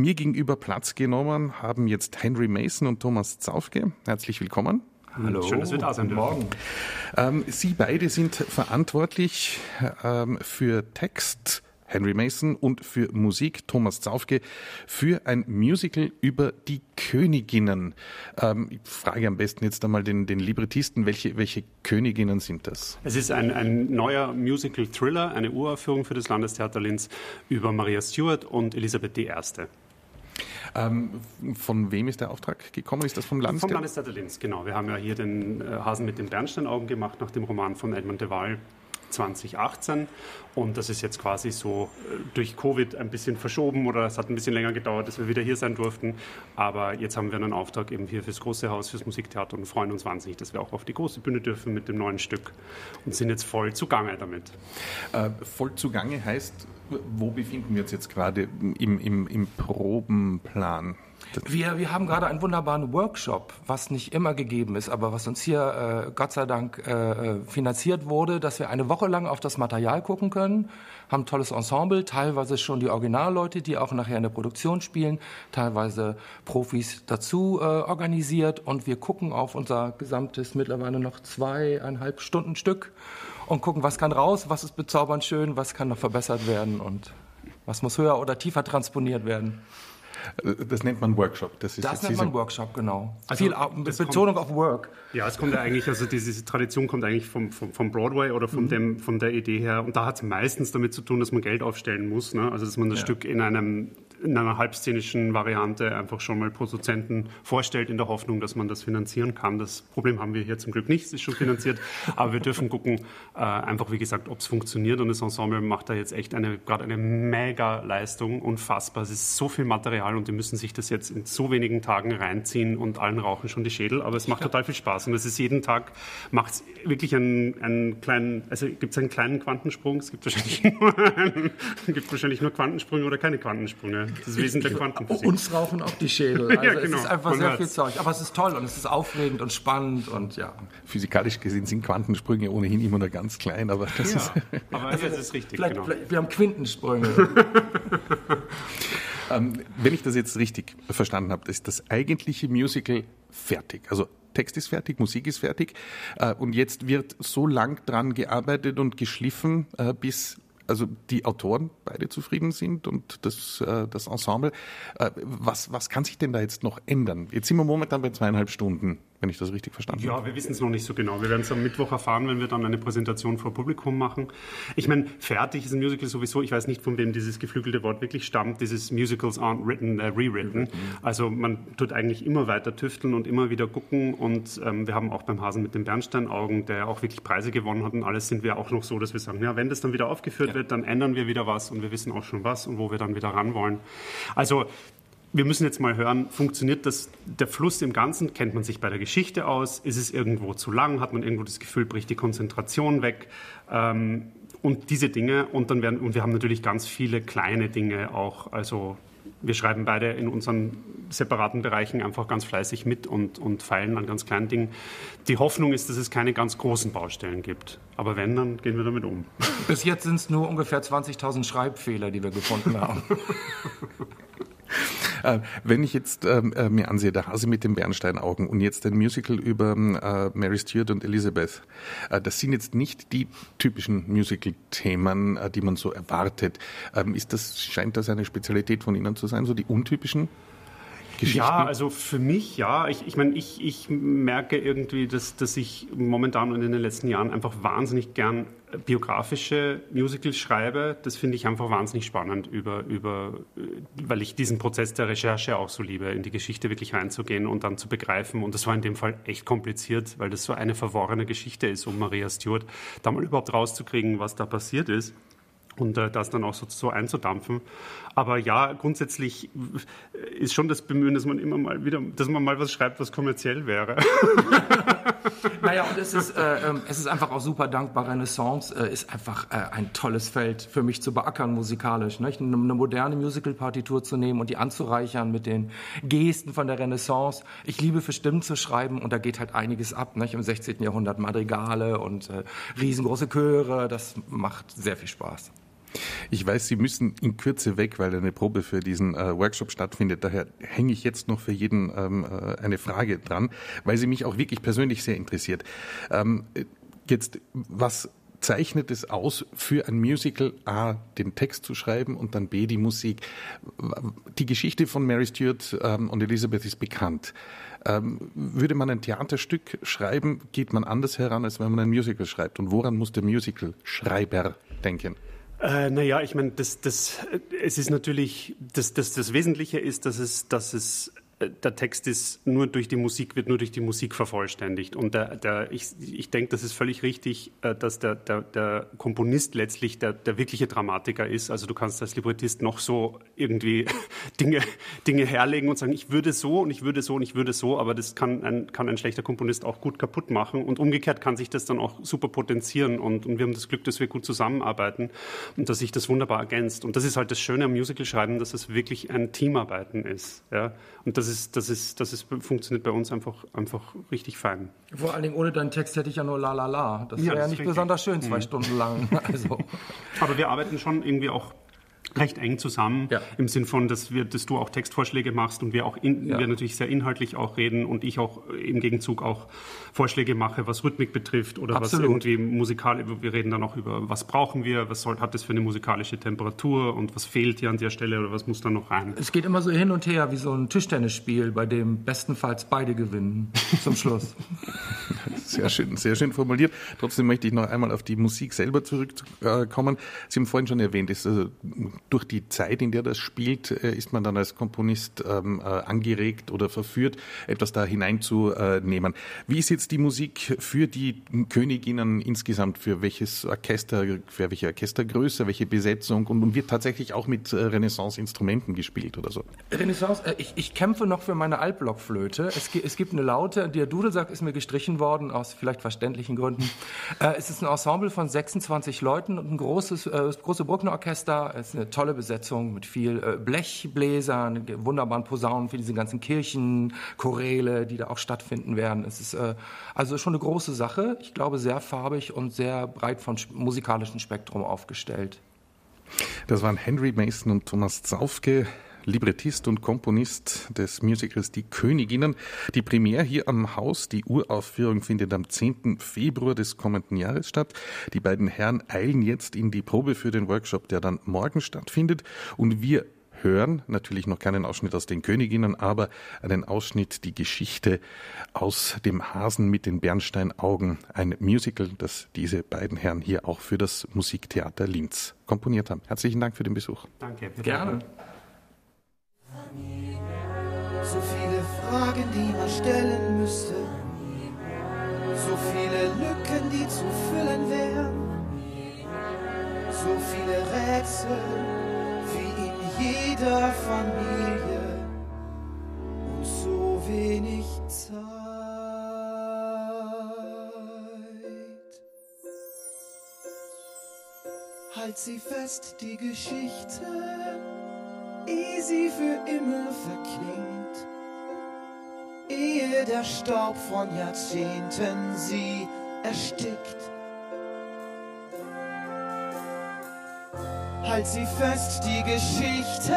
mir gegenüber Platz genommen haben jetzt Henry Mason und Thomas Zaufke. Herzlich willkommen. Hallo. Schön, dass wir da sind. Morgen. Ähm, Sie beide sind verantwortlich ähm, für Text, Henry Mason und für Musik Thomas Zaufke für ein Musical über die Königinnen. Ähm, ich frage am besten jetzt einmal den, den Librettisten, welche, welche Königinnen sind das? Es ist ein, ein neuer Musical-Thriller, eine Uraufführung für das Landestheater Linz über Maria Stuart und Elisabeth I. Ähm, von wem ist der Auftrag gekommen? Ist das vom Landestheater? Vom Landestheater Linz, genau. Wir haben ja hier den äh, Hasen mit den Bernsteinaugen gemacht nach dem Roman von Edmund de Waal 2018 und das ist jetzt quasi so äh, durch Covid ein bisschen verschoben oder es hat ein bisschen länger gedauert, dass wir wieder hier sein durften. Aber jetzt haben wir einen Auftrag eben hier fürs große Haus, fürs Musiktheater und freuen uns wahnsinnig, dass wir auch auf die große Bühne dürfen mit dem neuen Stück und sind jetzt voll zugange damit. Äh, voll zugange heißt, wo befinden wir uns jetzt gerade im, im, im Probenplan? Wir, wir haben gerade einen wunderbaren Workshop, was nicht immer gegeben ist, aber was uns hier äh, Gott sei Dank äh, finanziert wurde, dass wir eine Woche lang auf das Material gucken können, haben ein tolles Ensemble, teilweise schon die Originalleute, die auch nachher in der Produktion spielen, teilweise Profis dazu äh, organisiert und wir gucken auf unser gesamtes mittlerweile noch zweieinhalb Stunden Stück und gucken, was kann raus, was ist bezaubernd schön, was kann noch verbessert werden und was muss höher oder tiefer transponiert werden. Das nennt man Workshop. Das, ist das nennt man Workshop, genau. Also Viel mit Betonung auf Work. Ja, es kommt ja eigentlich, also diese Tradition kommt eigentlich vom, vom, vom Broadway oder von, mhm. dem, von der Idee her. Und da hat es meistens damit zu tun, dass man Geld aufstellen muss. Ne? Also dass man das ja. Stück in einem in einer halbszenischen Variante einfach schon mal Produzenten vorstellt, in der Hoffnung, dass man das finanzieren kann. Das Problem haben wir hier zum Glück nicht, es ist schon finanziert, aber wir dürfen gucken, äh, einfach wie gesagt, ob es funktioniert. Und das Ensemble macht da jetzt echt eine, gerade eine mega Leistung, unfassbar. Es ist so viel Material und die müssen sich das jetzt in so wenigen Tagen reinziehen und allen rauchen schon die Schädel, aber es macht total viel Spaß. Und es ist jeden Tag, macht es wirklich einen, einen kleinen, also gibt es einen kleinen Quantensprung, es gibt wahrscheinlich nur, gibt wahrscheinlich nur Quantensprünge oder keine Quantensprünge das Wesen der Quantenphysik. Uns rauchen auch die Schädel. Also ja, genau. Es ist einfach sehr viel Zeug. Aber es ist toll und es ist aufregend und spannend und ja. Physikalisch gesehen sind Quantensprünge ohnehin immer nur ganz klein, aber das ja, ist. aber also, das ist richtig. Vielleicht, genau. vielleicht, wir haben Quintensprünge. ähm, wenn ich das jetzt richtig verstanden habe, ist das eigentliche Musical fertig. Also Text ist fertig, Musik ist fertig. Äh, und jetzt wird so lang dran gearbeitet und geschliffen, äh, bis also die Autoren beide zufrieden sind und das, äh, das Ensemble. Äh, was, was kann sich denn da jetzt noch ändern? Jetzt sind wir momentan bei zweieinhalb Stunden wenn ich das richtig verstanden habe. Ja, wir wissen es noch nicht so genau. Wir werden es am Mittwoch erfahren, wenn wir dann eine Präsentation vor Publikum machen. Ich meine, fertig ist ein Musical sowieso. Ich weiß nicht, von wem dieses geflügelte Wort wirklich stammt. Dieses Musicals aren't written, äh, rewritten. Mhm. Also man tut eigentlich immer weiter tüfteln und immer wieder gucken. Und ähm, wir haben auch beim Hasen mit den Bernsteinaugen, der auch wirklich Preise gewonnen hat und alles, sind wir auch noch so, dass wir sagen, ja, wenn das dann wieder aufgeführt ja. wird, dann ändern wir wieder was und wir wissen auch schon was und wo wir dann wieder ran wollen. Also wir müssen jetzt mal hören, funktioniert das, der Fluss im Ganzen, kennt man sich bei der Geschichte aus, ist es irgendwo zu lang, hat man irgendwo das Gefühl, bricht die Konzentration weg ähm, und diese Dinge und dann werden, und wir haben natürlich ganz viele kleine Dinge auch, also wir schreiben beide in unseren separaten Bereichen einfach ganz fleißig mit und, und feilen an ganz kleinen Dingen. Die Hoffnung ist, dass es keine ganz großen Baustellen gibt. Aber wenn, dann gehen wir damit um. Bis jetzt sind es nur ungefähr 20.000 Schreibfehler, die wir gefunden haben. Äh, wenn ich jetzt ähm, äh, mir ansehe, der Hase mit den Bernsteinaugen und jetzt ein Musical über äh, Mary Stuart und Elizabeth, das sind jetzt nicht die typischen Musical-Themen, die man so erwartet. Ähm, ist das, scheint das eine Spezialität von Ihnen zu sein, so die untypischen? Geschichten? Ja, also für mich ja. Ich, ich meine, ich, ich merke irgendwie, dass, dass ich momentan und in den letzten Jahren einfach wahnsinnig gern biografische Musicals schreibe. Das finde ich einfach wahnsinnig spannend, über, über, weil ich diesen Prozess der Recherche auch so liebe, in die Geschichte wirklich reinzugehen und dann zu begreifen. Und das war in dem Fall echt kompliziert, weil das so eine verworrene Geschichte ist, um Maria Stewart da mal überhaupt rauszukriegen, was da passiert ist und äh, das dann auch so, so einzudampfen. Aber ja, grundsätzlich ist schon das Bemühen, dass man immer mal wieder, dass man mal was schreibt, was kommerziell wäre. naja, und es ist, äh, ähm, es ist einfach auch super dankbar. Renaissance äh, ist einfach äh, ein tolles Feld für mich zu beackern musikalisch. Nicht? Eine, eine moderne Musical-Partitur zu nehmen und die anzureichern mit den Gesten von der Renaissance. Ich liebe für Stimmen zu schreiben und da geht halt einiges ab. Nicht? Im 16. Jahrhundert Madrigale und äh, riesengroße Chöre. Das macht sehr viel Spaß. Ich weiß, Sie müssen in Kürze weg, weil eine Probe für diesen äh, Workshop stattfindet. Daher hänge ich jetzt noch für jeden ähm, äh, eine Frage dran, weil sie mich auch wirklich persönlich sehr interessiert. Ähm, jetzt, was zeichnet es aus, für ein Musical A den Text zu schreiben und dann B die Musik? Die Geschichte von Mary Stuart ähm, und Elizabeth ist bekannt. Ähm, würde man ein Theaterstück schreiben, geht man anders heran, als wenn man ein Musical schreibt. Und woran muss der Musical-Schreiber denken? Äh, naja, ich meine, das, das, es ist natürlich, das, das, das Wesentliche ist, dass es, dass es der Text ist nur durch die Musik, wird nur durch die Musik vervollständigt. Und der, der, ich, ich denke, das ist völlig richtig, äh, dass der, der, der Komponist letztlich der, der wirkliche Dramatiker ist. Also du kannst als Librettist noch so irgendwie Dinge, Dinge herlegen und sagen, ich würde so und ich würde so und ich würde so, aber das kann ein, kann ein schlechter Komponist auch gut kaputt machen. Und umgekehrt kann sich das dann auch super potenzieren. Und, und wir haben das Glück, dass wir gut zusammenarbeiten und dass sich das wunderbar ergänzt. Und das ist halt das Schöne am Musical-Schreiben, dass es wirklich ein Teamarbeiten ist. Ja? Und das ist, das ist, das ist, funktioniert bei uns einfach, einfach richtig fein. Vor allen Dingen ohne deinen Text hätte ich ja nur la la la. Das wäre ja, nicht richtig. besonders schön, zwei mhm. Stunden lang. Also. Aber wir arbeiten schon irgendwie auch recht eng zusammen ja. im Sinn von, dass wir, dass du auch Textvorschläge machst und wir auch in, ja. wir natürlich sehr inhaltlich auch reden und ich auch im Gegenzug auch Vorschläge mache, was Rhythmik betrifft oder Absolut. was irgendwie musikal. Wir reden dann auch über, was brauchen wir, was soll, hat das für eine musikalische Temperatur und was fehlt hier an der Stelle oder was muss da noch rein. Es geht immer so hin und her wie so ein Tischtennisspiel, bei dem bestenfalls beide gewinnen zum Schluss. Sehr schön, sehr schön formuliert. Trotzdem möchte ich noch einmal auf die Musik selber zurückkommen. Sie haben vorhin schon erwähnt, ist also durch die Zeit, in der das spielt, äh, ist man dann als Komponist ähm, äh, angeregt oder verführt, etwas da hineinzunehmen. Wie ist jetzt die Musik für die Königinnen insgesamt? Für welches Orchester, für welche Orchestergröße, welche Besetzung und, und wird tatsächlich auch mit Renaissance-Instrumenten gespielt oder so? Renaissance, ich, ich kämpfe noch für meine Altblockflöte. Es, es gibt eine Laute, der Dudelsack ist mir gestrichen worden, aus vielleicht verständlichen Gründen. Äh, es ist ein Ensemble von 26 Leuten und ein großes, äh, große Bruckner-Orchester. Es ist eine tolle Besetzung mit viel äh, Blechbläsern, wunderbaren Posaunen für diese ganzen Kirchen, Choräle, die da auch stattfinden werden. Es ist äh, also schon eine große Sache. Ich glaube, sehr farbig und sehr breit vom musikalischen Spektrum aufgestellt. Das waren Henry Mason und Thomas Zaufke. Librettist und Komponist des Musicals Die Königinnen. Die Premiere hier am Haus, die Uraufführung findet am 10. Februar des kommenden Jahres statt. Die beiden Herren eilen jetzt in die Probe für den Workshop, der dann morgen stattfindet. Und wir hören natürlich noch keinen Ausschnitt aus den Königinnen, aber einen Ausschnitt, die Geschichte aus dem Hasen mit den Bernsteinaugen, ein Musical, das diese beiden Herren hier auch für das Musiktheater Linz komponiert haben. Herzlichen Dank für den Besuch. Danke. Gerne. So viele Fragen, die man stellen müsste. So viele Lücken, die zu füllen wären. So viele Rätsel wie in jeder Familie. Und so wenig Zeit. Halt sie fest, die Geschichte ehe sie für immer verklingt, ehe der Staub von Jahrzehnten sie erstickt. Halt sie fest, die Geschichte,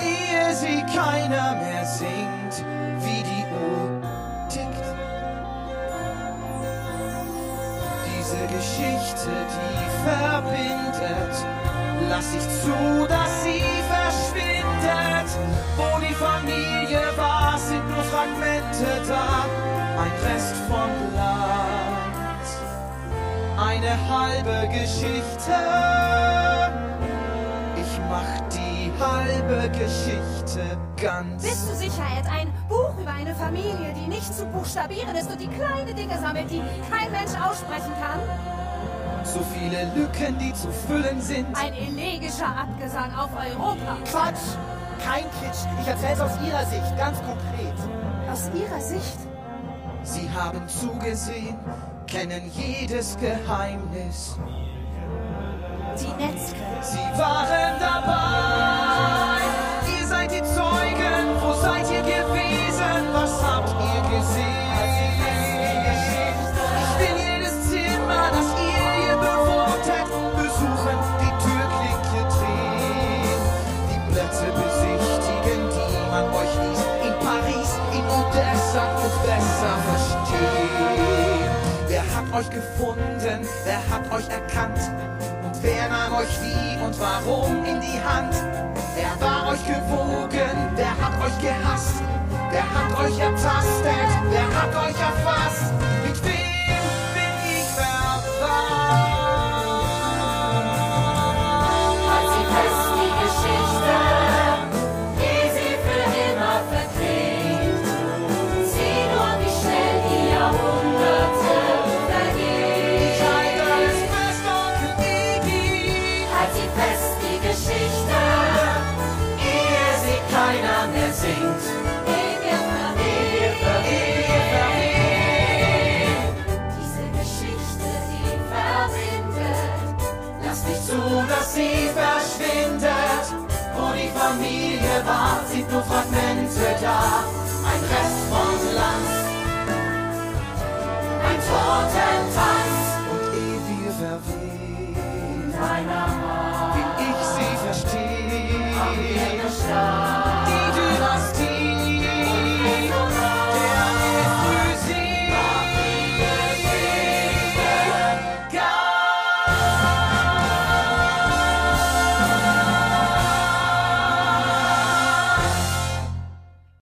ehe sie keiner mehr singt, wie die Uhr tickt. Diese Geschichte, die verbindet, lass ich zu, dass sie verschwindet. Wo die Familie war, sind nur Fragmente da, ein Rest vom Glanz. Eine halbe Geschichte, ich mach die halbe Geschichte ganz. Bist du sicher, Ed? Ein Buch über eine Familie, die nicht zu buchstabieren ist und die kleine Dinge sammelt, die kein Mensch aussprechen kann? So viele Lücken, die zu füllen sind. Ein elegischer Abgesang auf Europa. Quatsch! Kein Kitsch. Ich erzähl's aus Ihrer Sicht, ganz konkret. Aus Ihrer Sicht? Sie haben zugesehen, kennen jedes Geheimnis. Die Netzke. Sie waren dabei. Hat euch gefunden? Wer hat euch erkannt? Und wer nahm euch wie und warum in die Hand? Wer war euch gewogen? Wer hat euch gehasst? Wer hat euch ertastet? Wer hat euch erfasst? star.